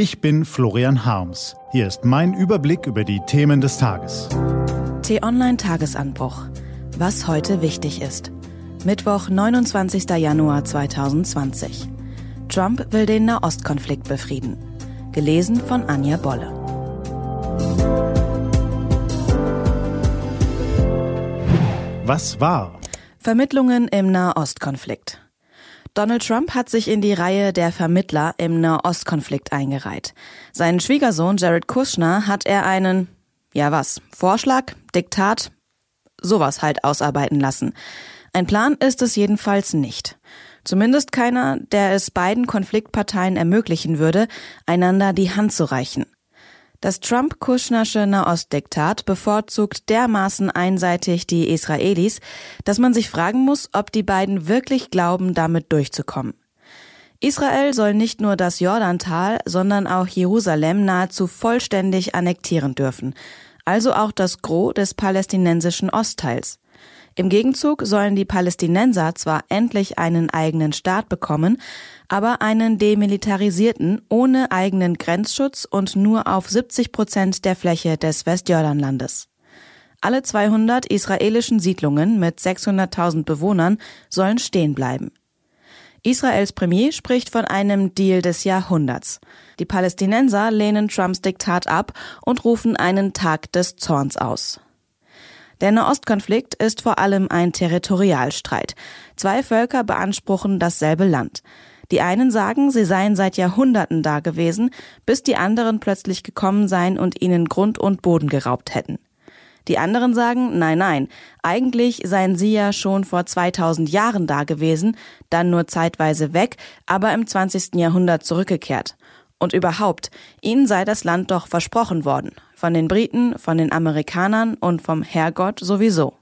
Ich bin Florian Harms. Hier ist mein Überblick über die Themen des Tages. T-Online Tagesanbruch. Was heute wichtig ist. Mittwoch, 29. Januar 2020. Trump will den Nahostkonflikt befrieden. Gelesen von Anja Bolle. Was war? Vermittlungen im Nahostkonflikt. Donald Trump hat sich in die Reihe der Vermittler im Nahostkonflikt eingereiht. Seinen Schwiegersohn Jared Kushner hat er einen, ja was, Vorschlag, Diktat, sowas halt ausarbeiten lassen. Ein Plan ist es jedenfalls nicht. Zumindest keiner, der es beiden Konfliktparteien ermöglichen würde, einander die Hand zu reichen. Das Trump-Kuschnersche Nahostdiktat bevorzugt dermaßen einseitig die Israelis, dass man sich fragen muss, ob die beiden wirklich glauben, damit durchzukommen. Israel soll nicht nur das Jordantal, sondern auch Jerusalem nahezu vollständig annektieren dürfen, also auch das Gros des palästinensischen Ostteils. Im Gegenzug sollen die Palästinenser zwar endlich einen eigenen Staat bekommen, aber einen demilitarisierten, ohne eigenen Grenzschutz und nur auf 70 Prozent der Fläche des Westjordanlandes. Alle 200 israelischen Siedlungen mit 600.000 Bewohnern sollen stehen bleiben. Israels Premier spricht von einem Deal des Jahrhunderts. Die Palästinenser lehnen Trumps Diktat ab und rufen einen Tag des Zorns aus. Der Nahostkonflikt ist vor allem ein Territorialstreit. Zwei Völker beanspruchen dasselbe Land. Die einen sagen, sie seien seit Jahrhunderten da gewesen, bis die anderen plötzlich gekommen seien und ihnen Grund und Boden geraubt hätten. Die anderen sagen, nein, nein, eigentlich seien sie ja schon vor 2000 Jahren da gewesen, dann nur zeitweise weg, aber im 20. Jahrhundert zurückgekehrt. Und überhaupt, ihnen sei das Land doch versprochen worden. Von den Briten, von den Amerikanern und vom Herrgott sowieso.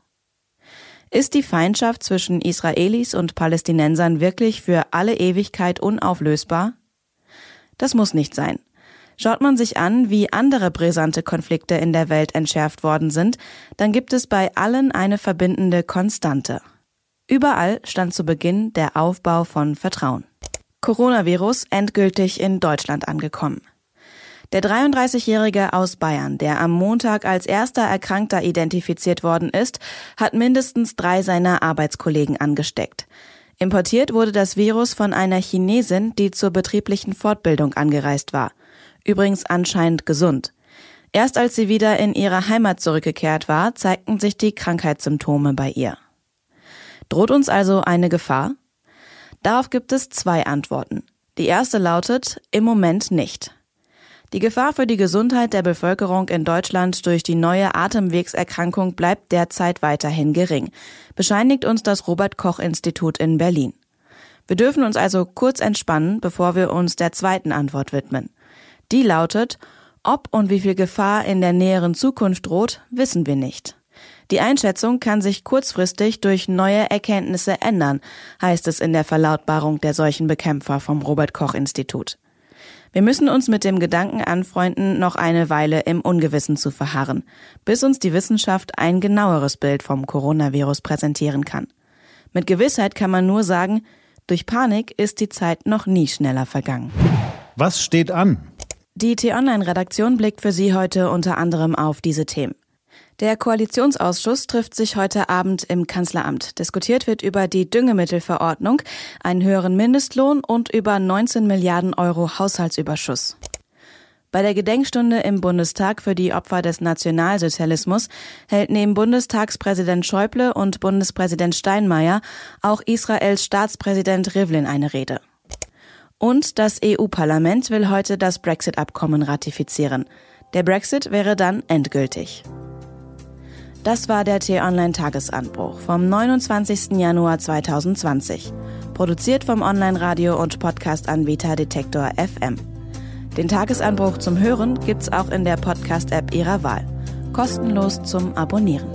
Ist die Feindschaft zwischen Israelis und Palästinensern wirklich für alle Ewigkeit unauflösbar? Das muss nicht sein. Schaut man sich an, wie andere brisante Konflikte in der Welt entschärft worden sind, dann gibt es bei allen eine verbindende Konstante. Überall stand zu Beginn der Aufbau von Vertrauen. Coronavirus endgültig in Deutschland angekommen. Der 33-Jährige aus Bayern, der am Montag als erster Erkrankter identifiziert worden ist, hat mindestens drei seiner Arbeitskollegen angesteckt. Importiert wurde das Virus von einer Chinesin, die zur betrieblichen Fortbildung angereist war. Übrigens anscheinend gesund. Erst als sie wieder in ihre Heimat zurückgekehrt war, zeigten sich die Krankheitssymptome bei ihr. Droht uns also eine Gefahr? Darauf gibt es zwei Antworten. Die erste lautet im Moment nicht. Die Gefahr für die Gesundheit der Bevölkerung in Deutschland durch die neue Atemwegserkrankung bleibt derzeit weiterhin gering, bescheinigt uns das Robert Koch Institut in Berlin. Wir dürfen uns also kurz entspannen, bevor wir uns der zweiten Antwort widmen. Die lautet, ob und wie viel Gefahr in der näheren Zukunft droht, wissen wir nicht. Die Einschätzung kann sich kurzfristig durch neue Erkenntnisse ändern, heißt es in der Verlautbarung der Seuchenbekämpfer vom Robert Koch Institut. Wir müssen uns mit dem Gedanken anfreunden, noch eine Weile im Ungewissen zu verharren, bis uns die Wissenschaft ein genaueres Bild vom Coronavirus präsentieren kann. Mit Gewissheit kann man nur sagen, durch Panik ist die Zeit noch nie schneller vergangen. Was steht an? Die T-Online-Redaktion blickt für Sie heute unter anderem auf diese Themen. Der Koalitionsausschuss trifft sich heute Abend im Kanzleramt. Diskutiert wird über die Düngemittelverordnung, einen höheren Mindestlohn und über 19 Milliarden Euro Haushaltsüberschuss. Bei der Gedenkstunde im Bundestag für die Opfer des Nationalsozialismus hält neben Bundestagspräsident Schäuble und Bundespräsident Steinmeier auch Israels Staatspräsident Rivlin eine Rede. Und das EU-Parlament will heute das Brexit-Abkommen ratifizieren. Der Brexit wäre dann endgültig. Das war der T-Online-Tagesanbruch vom 29. Januar 2020. Produziert vom Online-Radio- und Podcast-Anbieter Detektor FM. Den Tagesanbruch zum Hören gibt's auch in der Podcast-App Ihrer Wahl. Kostenlos zum Abonnieren.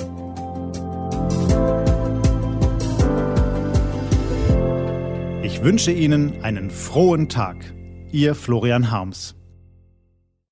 Ich wünsche Ihnen einen frohen Tag. Ihr Florian Harms.